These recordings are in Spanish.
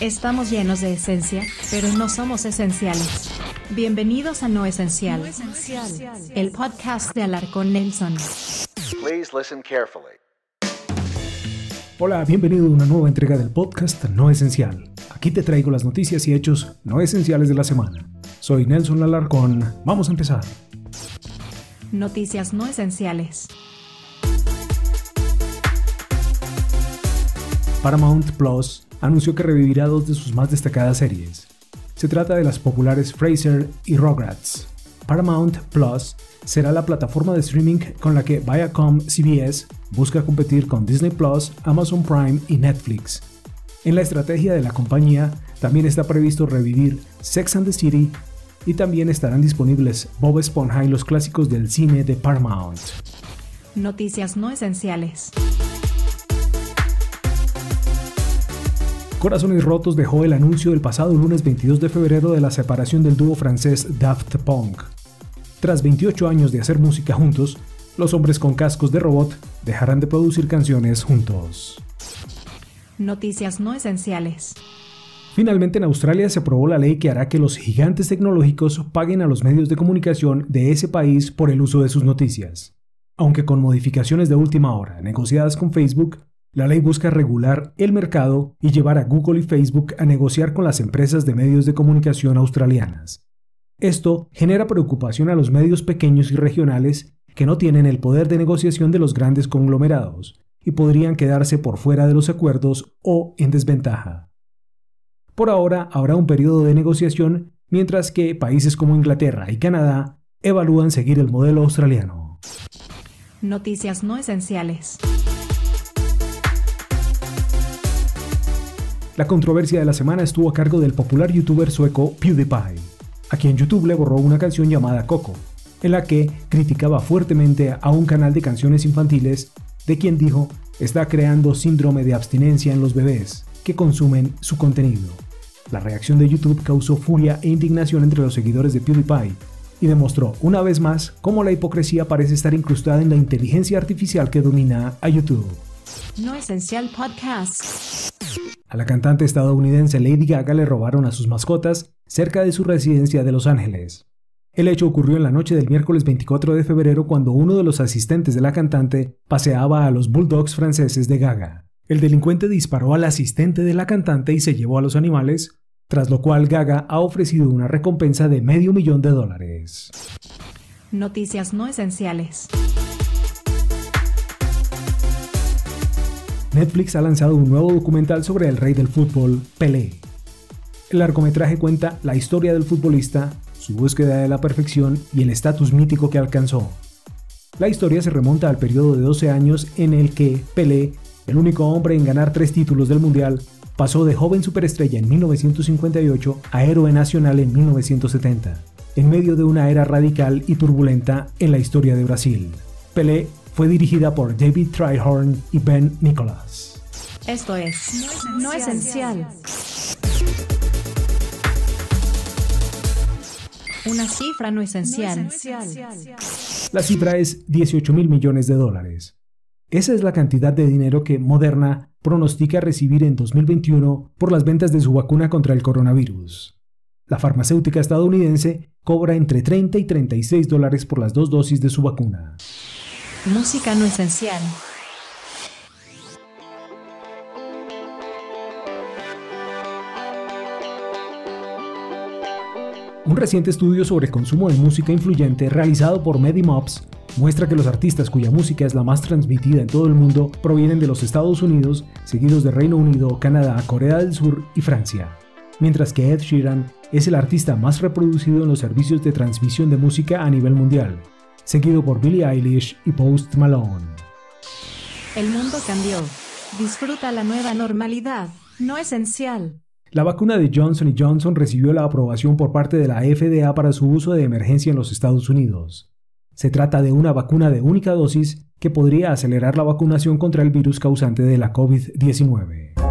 Estamos llenos de esencia, pero no somos esenciales. Bienvenidos a No Esencial, el podcast de Alarcón Nelson. Please listen carefully. Hola, bienvenido a una nueva entrega del podcast No Esencial. Aquí te traigo las noticias y hechos no esenciales de la semana. Soy Nelson Alarcón. Vamos a empezar. Noticias no esenciales. Paramount Plus anunció que revivirá dos de sus más destacadas series. Se trata de las populares Fraser y Rugrats. Paramount Plus será la plataforma de streaming con la que Viacom CBS busca competir con Disney Plus, Amazon Prime y Netflix. En la estrategia de la compañía también está previsto revivir Sex and the City y también estarán disponibles Bob Esponja y los clásicos del cine de Paramount. Noticias no esenciales. Corazones Rotos dejó el anuncio del pasado lunes 22 de febrero de la separación del dúo francés Daft Punk. Tras 28 años de hacer música juntos, los hombres con cascos de robot dejarán de producir canciones juntos. Noticias no esenciales. Finalmente en Australia se aprobó la ley que hará que los gigantes tecnológicos paguen a los medios de comunicación de ese país por el uso de sus noticias. Aunque con modificaciones de última hora negociadas con Facebook, la ley busca regular el mercado y llevar a Google y Facebook a negociar con las empresas de medios de comunicación australianas. Esto genera preocupación a los medios pequeños y regionales que no tienen el poder de negociación de los grandes conglomerados y podrían quedarse por fuera de los acuerdos o en desventaja. Por ahora habrá un periodo de negociación mientras que países como Inglaterra y Canadá evalúan seguir el modelo australiano. Noticias no esenciales. La controversia de la semana estuvo a cargo del popular youtuber sueco PewDiePie, a quien YouTube le borró una canción llamada Coco, en la que criticaba fuertemente a un canal de canciones infantiles de quien dijo está creando síndrome de abstinencia en los bebés que consumen su contenido. La reacción de YouTube causó furia e indignación entre los seguidores de PewDiePie y demostró una vez más cómo la hipocresía parece estar incrustada en la inteligencia artificial que domina a YouTube. No Esencial Podcast. A la cantante estadounidense Lady Gaga le robaron a sus mascotas cerca de su residencia de Los Ángeles. El hecho ocurrió en la noche del miércoles 24 de febrero cuando uno de los asistentes de la cantante paseaba a los bulldogs franceses de Gaga. El delincuente disparó al asistente de la cantante y se llevó a los animales, tras lo cual Gaga ha ofrecido una recompensa de medio millón de dólares. Noticias no esenciales. Netflix ha lanzado un nuevo documental sobre el rey del fútbol, Pelé. El largometraje cuenta la historia del futbolista, su búsqueda de la perfección y el estatus mítico que alcanzó. La historia se remonta al periodo de 12 años en el que Pelé, el único hombre en ganar tres títulos del Mundial, pasó de joven superestrella en 1958 a héroe nacional en 1970, en medio de una era radical y turbulenta en la historia de Brasil. Pelé fue dirigida por David Tryhorn y Ben Nicholas. Esto es No Esencial. Una cifra no esencial. La cifra es 18 mil millones de dólares. Esa es la cantidad de dinero que Moderna pronostica recibir en 2021 por las ventas de su vacuna contra el coronavirus. La farmacéutica estadounidense cobra entre 30 y 36 dólares por las dos dosis de su vacuna. Música no esencial. Un reciente estudio sobre consumo de música influyente realizado por Medimobs muestra que los artistas cuya música es la más transmitida en todo el mundo provienen de los Estados Unidos, seguidos de Reino Unido, Canadá, Corea del Sur y Francia. Mientras que Ed Sheeran es el artista más reproducido en los servicios de transmisión de música a nivel mundial, seguido por Billie Eilish y Post Malone. El mundo cambió. Disfruta la nueva normalidad, no esencial. La vacuna de Johnson Johnson recibió la aprobación por parte de la FDA para su uso de emergencia en los Estados Unidos. Se trata de una vacuna de única dosis que podría acelerar la vacunación contra el virus causante de la COVID-19.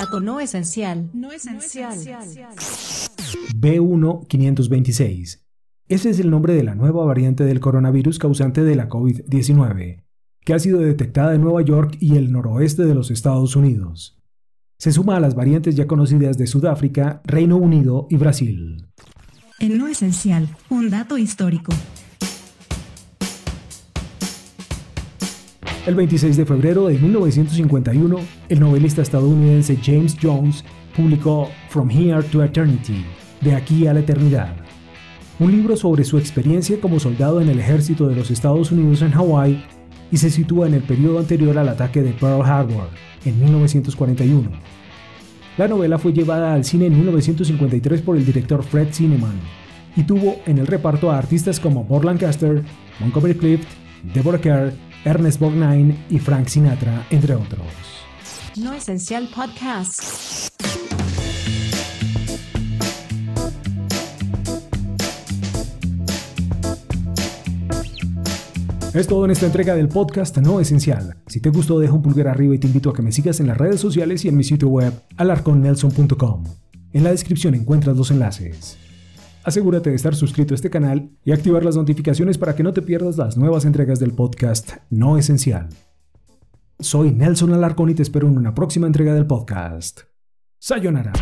Dato no esencial. No esencial. B1 526 Ese es el nombre de la nueva variante del coronavirus causante de la COVID-19, que ha sido detectada en Nueva York y el noroeste de los Estados Unidos. Se suma a las variantes ya conocidas de Sudáfrica, Reino Unido y Brasil. En lo esencial, un dato histórico. El 26 de febrero de 1951, el novelista estadounidense James Jones publicó From Here to Eternity, de aquí a la eternidad, un libro sobre su experiencia como soldado en el ejército de los Estados Unidos en Hawái y se sitúa en el periodo anterior al ataque de Pearl Harbor, en 1941. La novela fue llevada al cine en 1953 por el director Fred Zinnemann y tuvo en el reparto a artistas como Bob Lancaster, Montgomery Clift, Deborah Kerr, Ernest Borgnine y Frank Sinatra, entre otros. No Esencial Podcast. Es todo en esta entrega del podcast No Esencial. Si te gustó, deja un pulgar arriba y te invito a que me sigas en las redes sociales y en mi sitio web alarconnelson.com. En la descripción encuentras los enlaces. Asegúrate de estar suscrito a este canal y activar las notificaciones para que no te pierdas las nuevas entregas del podcast No Esencial. Soy Nelson Alarcón y te espero en una próxima entrega del podcast. Sayonara.